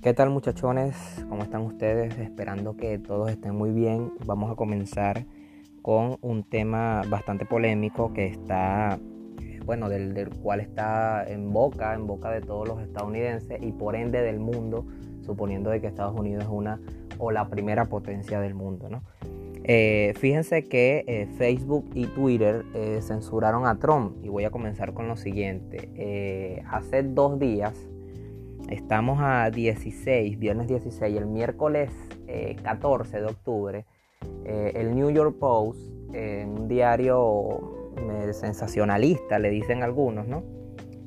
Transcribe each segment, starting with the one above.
¿Qué tal muchachones? ¿Cómo están ustedes? Esperando que todos estén muy bien. Vamos a comenzar con un tema bastante polémico que está, bueno, del, cual está en boca, en boca de todos los estadounidenses y por ende del mundo, suponiendo de que Estados Unidos es una o la primera potencia del mundo, ¿no? Eh, fíjense que eh, Facebook y Twitter eh, censuraron a Trump y voy a comenzar con lo siguiente. hace dos días, estamos a 16, viernes 16, el miércoles 14 de octubre, el New York Post, un diario sensacionalista, le dicen algunos, ¿no?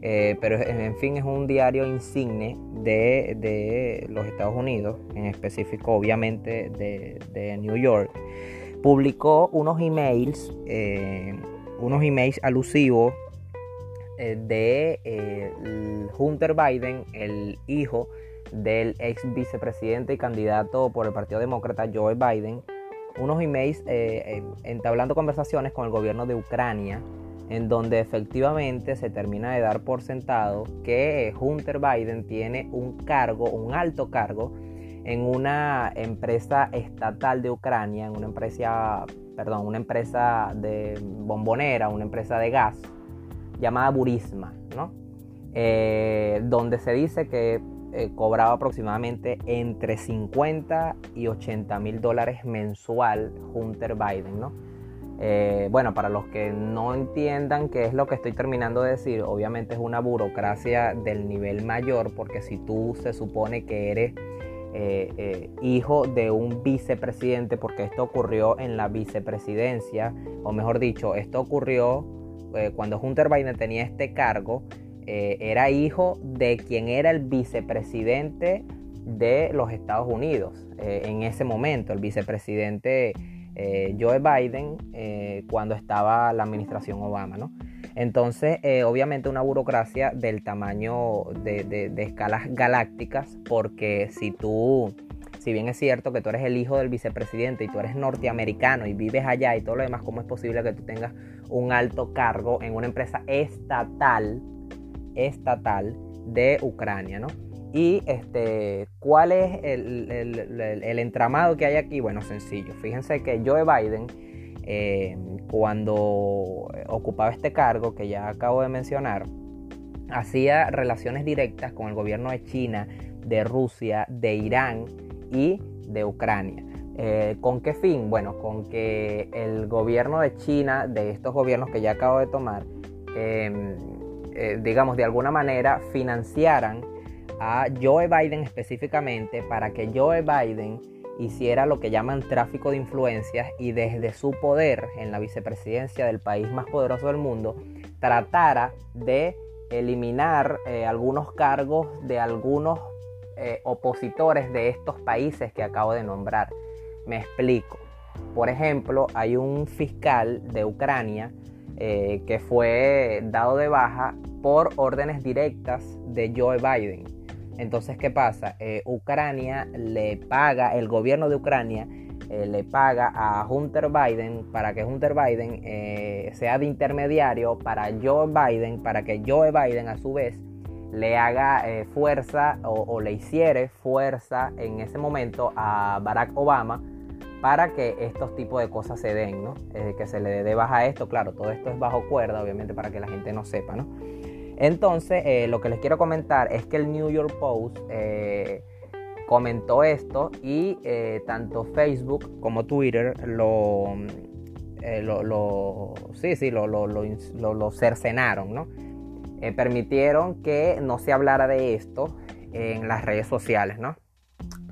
Eh, pero en fin es un diario insigne de, los Estados Unidos, en específico obviamente de, New York, publicó unos emails, eh, unos emails alusivos eh, de Hunter Biden, el hijo del ex vicepresidente y candidato por el Partido Demócrata Joe Biden, unos emails entablando conversaciones con el gobierno de Ucrania en donde efectivamente se termina de dar por sentado que Hunter Biden tiene un cargo, un alto cargo, en una empresa estatal de Ucrania, en una empresa, perdón, una empresa de bombonera, una empresa de gas llamada Burisma, ¿no? Eh, donde se dice que eh, cobraba aproximadamente entre 50 y 80 mil dólares mensual Hunter Biden, ¿no? Eh, bueno, para los que no entiendan qué es lo que estoy terminando de decir, obviamente es una burocracia del nivel mayor, porque si tú se supone que eres hijo de un vicepresidente, porque esto ocurrió en la vicepresidencia, o mejor dicho, esto ocurrió cuando Hunter Biden tenía este cargo, era hijo de quien era el vicepresidente de los Estados Unidos en ese momento, el vicepresidente eh, Joe Biden eh, cuando estaba la administración Obama, ¿no? Entonces, eh, obviamente una burocracia del tamaño de, escalas galácticas, porque si tú, si bien es cierto que tú eres el hijo del vicepresidente y tú eres norteamericano y vives allá y todo lo demás, ¿cómo es posible que tú tengas un alto cargo en una empresa estatal, estatal de Ucrania, ¿no? Y este, ¿cuál es el, entramado que hay aquí? Bueno, sencillo. Fíjense que Joe Biden, eh, cuando ocupaba este cargo que ya acabo de mencionar, hacía relaciones directas con el gobierno de China, de Rusia, de Irán y de Ucrania. Eh, ¿Con qué fin? Bueno, con que el gobierno de China, de estos gobiernos que ya acabo de tomar, em, eh, digamos, de alguna manera financiaran a Joe Biden específicamente para que Joe Biden hiciera lo que llaman tráfico de influencias y desde su poder en la vicepresidencia del país más poderoso del mundo tratara de eliminar eh, algunos cargos de algunos eh, opositores de estos países que acabo de nombrar. Me explico. Por ejemplo, hay un fiscal de Ucrania eh, que fue dado de baja por órdenes directas de Joe Biden. Entonces, ¿qué pasa? Eh, Ucrania le paga, el gobierno de Ucrania le paga a Hunter Biden para que Hunter Biden sea de intermediario para Joe Biden, para que Joe Biden a su vez le haga fuerza o, le hiciere fuerza en ese momento a Barack Obama para que estos tipos de cosas se den, ¿no? que se le dé baja esto, claro, todo esto es bajo cuerda, obviamente para que la gente no sepa, ¿no? Entonces, eh, lo que les quiero comentar es que el New York Post eh, comentó esto y eh, tanto Facebook como Twitter lo, lo, sí, sí, lo, lo, cercenaron, ¿no? Permitieron que no se hablara de esto en las redes sociales, ¿no?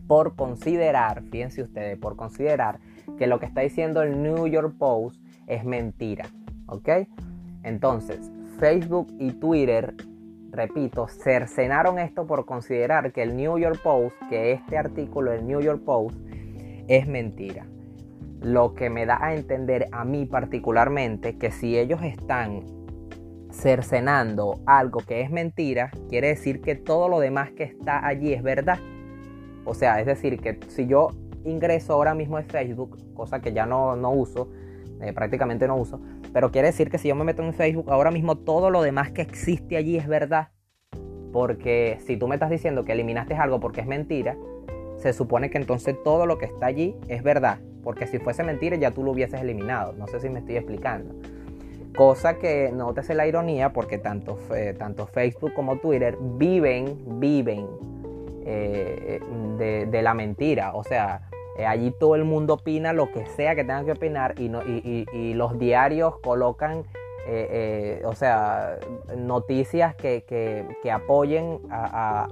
Por considerar, fíjense ustedes, por considerar que lo que está diciendo el New York Post es mentira, ¿ok? Entonces, Facebook y Twitter, repito, cercenaron esto por considerar que el New York Post, que este artículo del New York Post es mentira. Lo que me da a entender a mí particularmente que si ellos están cercenando algo que es mentira, quiere decir que todo lo demás que está allí es verdad. O sea, es decir, que si yo ingreso ahora mismo a Facebook, cosa que ya no, no uso, eh, prácticamente no uso, pero quiere decir que si yo me meto en Facebook, ahora mismo todo lo demás que existe allí es verdad. Porque si tú me estás diciendo que eliminaste algo porque es mentira, se supone que entonces todo lo que está allí es verdad. Porque si fuese mentira ya tú lo hubieses eliminado. No sé si me estoy explicando. Cosa que nótese la ironía porque tanto, tanto Facebook como Twitter viven, viven eh, de, la mentira. O sea, eh, allí todo el mundo opina lo que sea que tenga que opinar y, los diarios colocan, eh, o sea, noticias que, apoyen a,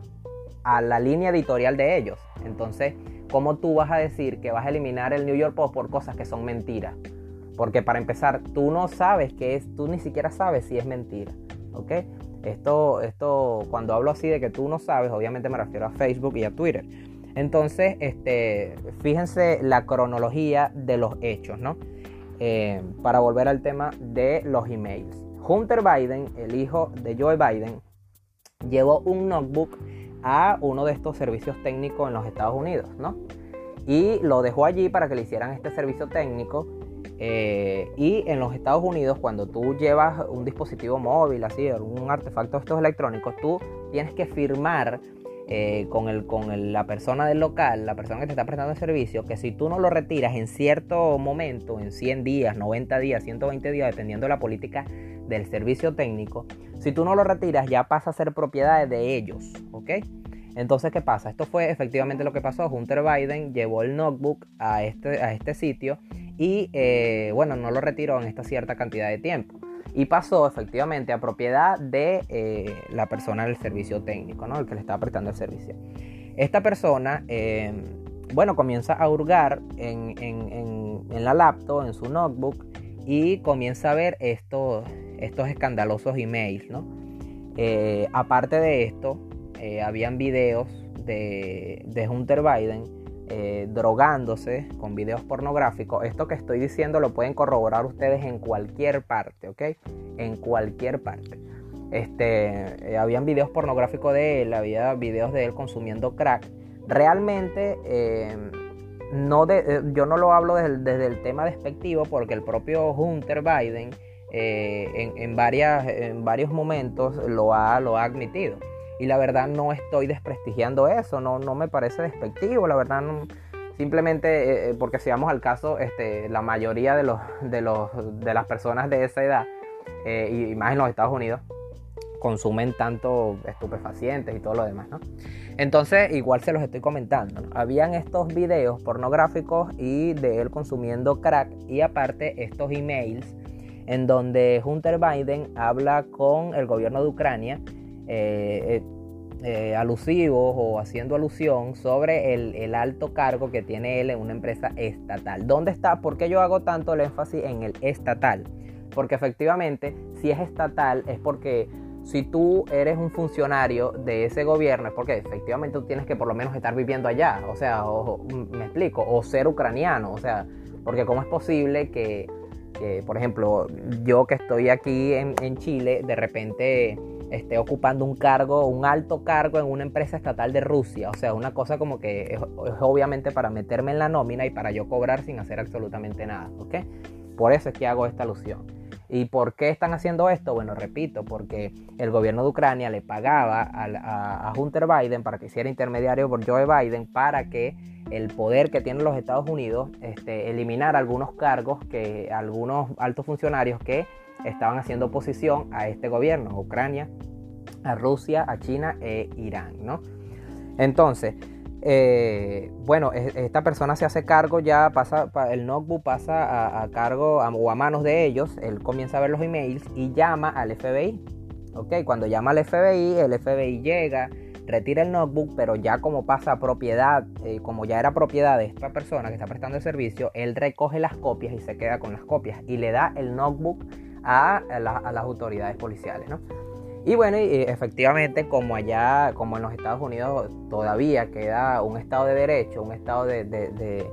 a, la línea editorial de ellos. Entonces, ¿cómo tú vas a decir que vas a eliminar el New York Post por cosas que son mentiras? Porque para empezar, tú no sabes qué es, tú ni siquiera sabes si es mentira. ¿Ok? Esto, esto, cuando hablo así de que tú no sabes, obviamente me refiero a Facebook y a Twitter. Entonces, este, fíjense la cronología de los hechos, ¿no? Eh, para volver al tema de los emails. Hunter Biden, el hijo de Joe Biden, llevó un notebook a uno de estos servicios técnicos en los Estados Unidos, ¿no? Y lo dejó allí para que le hicieran este servicio técnico eh, y en los Estados Unidos, cuando tú llevas un dispositivo móvil, así, algún artefacto de estos electrónicos, tú tienes que firmar eh, con, el, con la persona del local, la persona que te está prestando el servicio, que si tú no lo retiras en cierto momento, en 100 días, 90 días, 120 días, dependiendo de la política del servicio técnico, si tú no lo retiras ya pasa a ser propiedad de ellos, ¿ok? Entonces, ¿qué pasa? Esto fue efectivamente lo que pasó. Hunter Biden llevó el notebook a este, a este sitio y eh, bueno, no lo retiró en esta cierta cantidad de tiempo. Y pasó efectivamente a propiedad de eh, la persona del servicio técnico, ¿no? El que le estaba prestando el servicio. Esta persona, eh, bueno, comienza a hurgar en, la laptop, en su notebook, y comienza a ver estos, estos escandalosos emails, ¿no? aparte de esto, habían videos de, de Hunter Biden eh, drogándose con videos pornográficos, esto que estoy diciendo lo pueden corroborar ustedes en cualquier parte, ¿ok? En cualquier parte. Este, eh, habían videos pornográficos de él, había videos de él consumiendo crack. Realmente, eh, no yo no lo hablo desde, el tema despectivo porque el propio Hunter Biden en, varias, en varios momentos lo ha, lo ha admitido. Y la verdad no estoy desprestigiando eso, no, no me parece despectivo, la verdad simplemente eh, eh, porque si vamos al caso, este, la mayoría de, los, de, los, de las personas de esa edad, eh, y más en los Estados Unidos, consumen tanto estupefacientes y todo lo demás, ¿no? Entonces, igual se los estoy comentando. Habían estos videos pornográficos y de él consumiendo crack y aparte estos emails en donde Hunter Biden habla con el gobierno de Ucrania eh, eh, alusivos o haciendo alusión sobre el, alto cargo que tiene él en una empresa estatal. ¿Dónde está? ¿Por qué yo hago tanto el énfasis en el estatal? Porque efectivamente, si es estatal, es porque si tú eres un funcionario de ese gobierno, es porque efectivamente tú tienes que por lo menos estar viviendo allá. O sea, me explico, o ser ucraniano. O sea, porque cómo es posible que, por ejemplo, yo que estoy aquí en Chile, de repente esté ocupando un cargo, un alto cargo en una empresa estatal de Rusia. O sea, una cosa como que es, obviamente para meterme en la nómina y para yo cobrar sin hacer absolutamente nada. ¿Ok? Por eso es que hago esta alusión. ¿Y por qué están haciendo esto? Bueno, repito, porque el gobierno de Ucrania le pagaba a, Hunter Biden para que hiciera intermediario por Joe Biden para que el poder que tienen los Estados Unidos este, eliminara algunos cargos que algunos altos funcionarios que estaban haciendo oposición a este gobierno, a Ucrania, a Rusia, a China e Irán, ¿no? Entonces, eh, bueno, esta persona se hace cargo ya, pasa, el notebook pasa a, cargo o a manos de ellos, él comienza a ver los emails y llama al FBI. Ok, cuando llama al FBI, el FBI llega, retira el notebook, pero ya como pasa a propiedad, eh, como ya era propiedad de esta persona que está prestando el servicio, él recoge las copias y se queda con las copias y le da el notebook a, las autoridades policiales, ¿no? Y bueno, y efectivamente, como allá, como en los Estados Unidos todavía queda un Estado de Derecho, un Estado de, de,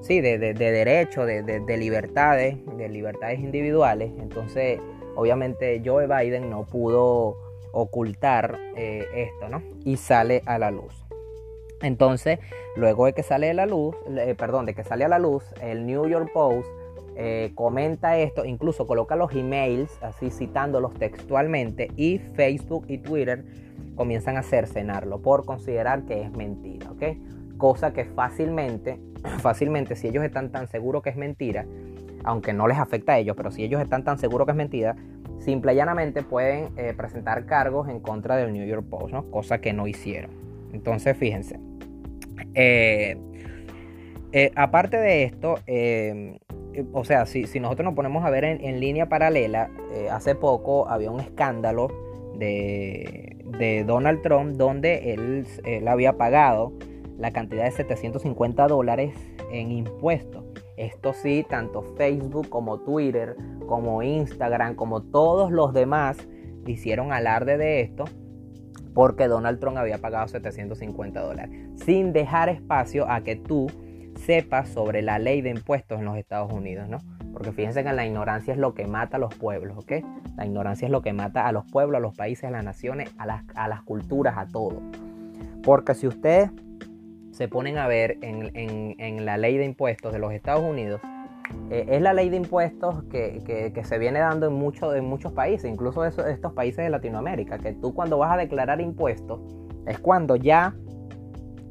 sí, de, derecho, de, libertades, de libertades individuales, entonces obviamente Joe Biden no pudo ocultar eh, esto, ¿no? Y sale a la luz. Entonces, luego de que sale a la luz, eh, perdón, de que sale a la luz, el New York Post eh, comenta esto, incluso coloca los emails, así citándolos textualmente, y Facebook y Twitter comienzan a cercenarlo por considerar que es mentira, ¿ok? Cosa que fácilmente, fácilmente, si ellos están tan seguros que es mentira, aunque no les afecta a ellos, pero si ellos están tan seguros que es mentira, simple y llanamente pueden eh, presentar cargos en contra del New York Post, ¿no? Cosa que no hicieron. Entonces, fíjense. Eh, eh, aparte de esto, o sea, si, nosotros nos ponemos a ver en, línea paralela, hace poco había un escándalo de, de Donald Trump donde él, él, había pagado la cantidad de 750 dólares en impuestos. Esto sí, tanto Facebook como Twitter, como Instagram, como todos los demás hicieron alarde de esto porque Donald Trump había pagado 750 dólares, sin dejar espacio a que tú sepas sobre la ley de impuestos en los Estados Unidos, ¿no? Porque fíjense que la ignorancia es lo que mata a los pueblos, ¿ok? La ignorancia es lo que mata a los pueblos, a los países, a las naciones, a las, a las culturas, a todo. Porque si ustedes se ponen a ver en, la ley de impuestos de los Estados Unidos, eh, es la ley de impuestos que, se viene dando en, en muchos países, incluso de estos países de Latinoamérica, que tú cuando vas a declarar impuestos es cuando ya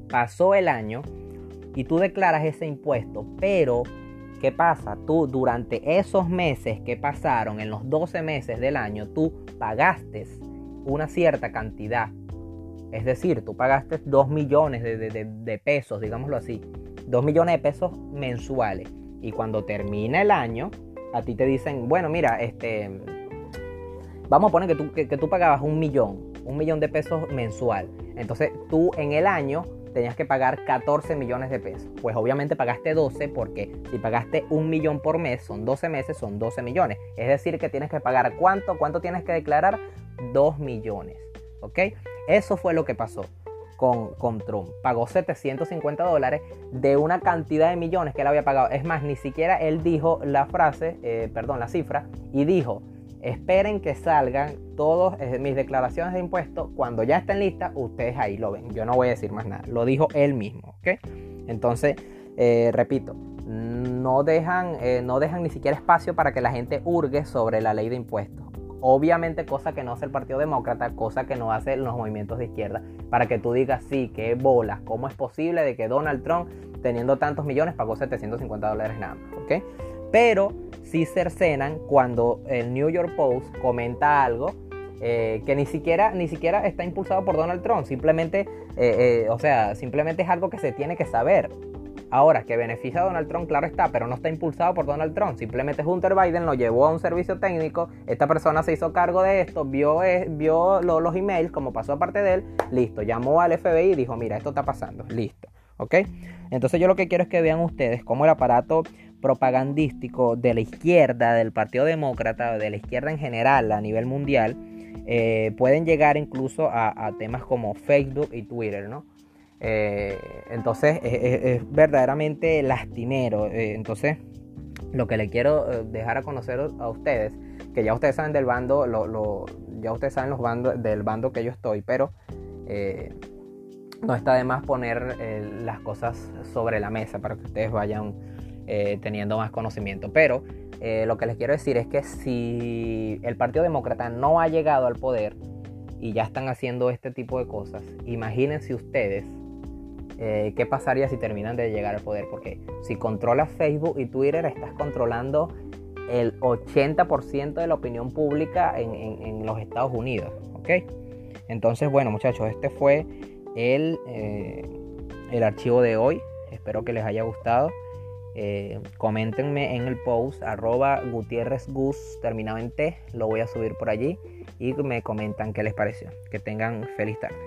pasó el año y tú declaras ese impuesto, pero ¿qué pasa? Tú durante esos meses que pasaron, en los 12 meses del año, tú pagaste una cierta cantidad es decir, tú pagaste 2 millones de, pesos, digámoslo así, 2 millones de pesos mensuales. Y cuando termina el año, a ti te dicen, bueno, mira, este, vamos a poner que tú, que, tú pagabas un millón, un millón de pesos mensual. Entonces tú en el año tenías que pagar 14 millones de pesos. Pues obviamente pagaste 12 porque si pagaste un millón por mes, son 12 meses, son 12 millones. Es decir, que tienes que pagar cuánto, cuánto tienes que declarar? 2 millones. ¿Ok? Eso fue lo que pasó con, con Trump. Pagó 750 dólares de una cantidad de millones que él había pagado. Es más, ni siquiera él dijo la frase, eh, perdón, la cifra, y dijo, esperen que salgan todas eh, mis declaraciones de impuestos. Cuando ya estén listas, ustedes ahí lo ven. Yo no voy a decir más nada. Lo dijo él mismo, ¿ok? Entonces, eh, repito, no dejan, no dejan ni siquiera espacio para que la gente hurgue sobre la ley de impuestos. Obviamente cosa que no hace el Partido Demócrata, cosa que no hacen los movimientos de izquierda, para que tú digas, sí, qué bolas, ¿cómo es posible de que Donald Trump, teniendo tantos millones, pagó 750 dólares nada más? ¿ok? Pero sí cercenan cuando el New York Post comenta algo eh, que ni siquiera, ni siquiera está impulsado por Donald Trump, simplemente, eh, eh, o sea, simplemente es algo que se tiene que saber. Ahora, que beneficia a Donald Trump, claro está, pero no está impulsado por Donald Trump. Simplemente Hunter Biden lo llevó a un servicio técnico, esta persona se hizo cargo de esto, vio, vio los emails, como pasó aparte de él, listo, llamó al FBI y dijo, mira, esto está pasando, listo. ¿Ok? Entonces yo lo que quiero es que vean ustedes cómo el aparato propagandístico de la izquierda, del Partido Demócrata, de la izquierda en general a nivel mundial, eh, pueden llegar incluso a, temas como Facebook y Twitter, ¿no? Eh, entonces es, verdaderamente lastimero. Eh, entonces lo que le quiero dejar a conocer a ustedes, que ya ustedes saben del bando, ya ustedes saben los bandos, del bando que yo estoy, pero no está de más poner las cosas sobre la mesa para que ustedes vayan teniendo más conocimiento. Pero lo que les quiero decir es que si el Partido Demócrata no ha llegado al poder y ya están haciendo este tipo de cosas, imagínense ustedes eh, qué pasaría si terminan de llegar al poder. Porque si controlas Facebook y Twitter, estás controlando el 80% de la opinión pública en, los Estados Unidos. ¿Ok? Entonces, bueno, muchachos, este fue el, eh, el archivo de hoy. Espero que les haya gustado. Eh, coméntenme en el post arroba Gutiérrez Gus terminado en T, lo voy a subir por allí y me comentan qué les pareció. Que tengan feliz tarde.